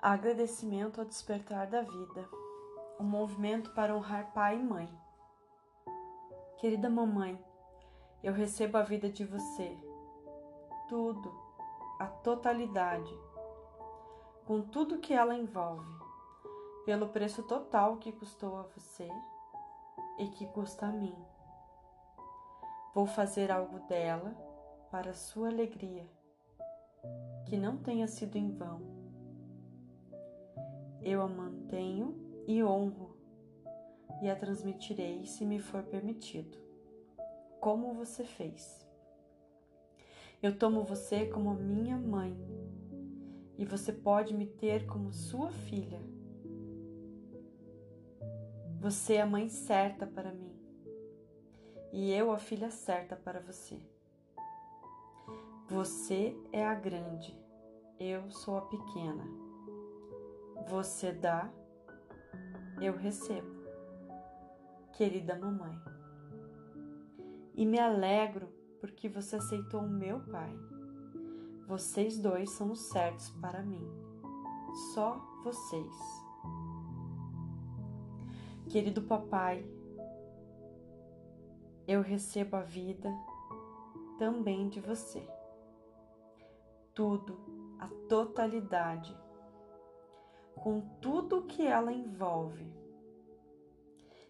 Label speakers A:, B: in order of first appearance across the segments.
A: Agradecimento ao despertar da vida. Um movimento para honrar pai e mãe. Querida mamãe, eu recebo a vida de você. Tudo, a totalidade, com tudo que ela envolve, pelo preço total que custou a você e que custa a mim. Vou fazer algo dela para sua alegria, que não tenha sido em vão eu a mantenho e honro, e a transmitirei se me for permitido, como você fez. Eu tomo você como minha mãe, e você pode me ter como sua filha. Você é a mãe certa para mim, e eu a filha certa para você. Você é a grande, eu sou a pequena. Você dá, eu recebo, querida mamãe. E me alegro porque você aceitou o meu pai. Vocês dois são os certos para mim. Só vocês. Querido papai, eu recebo a vida também de você. Tudo, a totalidade com tudo que ela envolve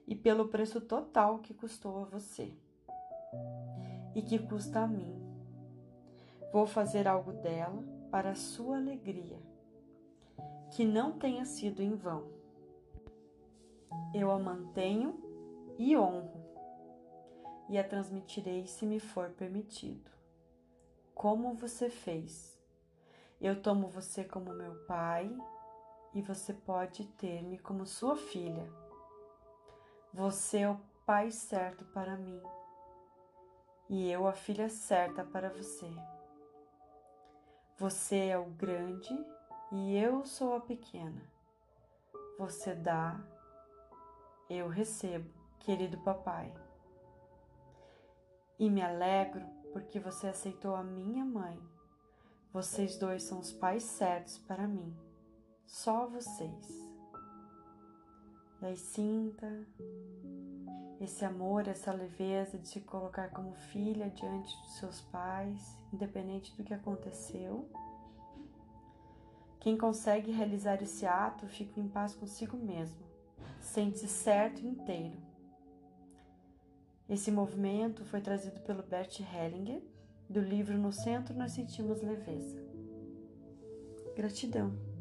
A: e pelo preço total que custou a você e que custa a mim. Vou fazer algo dela para a sua alegria, que não tenha sido em vão. Eu a mantenho e honro, e a transmitirei se me for permitido. Como você fez? Eu tomo você como meu pai e você pode ter-me como sua filha. Você é o pai certo para mim e eu a filha certa para você. Você é o grande e eu sou a pequena. Você dá, eu recebo, querido papai. E me alegro porque você aceitou a minha mãe. Vocês dois são os pais certos para mim só vocês. E aí sinta esse amor, essa leveza de se colocar como filha diante dos seus pais, independente do que aconteceu. Quem consegue realizar esse ato fica em paz consigo mesmo, sente-se certo inteiro. Esse movimento foi trazido pelo Bert Hellinger, do livro No Centro Nós Sentimos Leveza. Gratidão.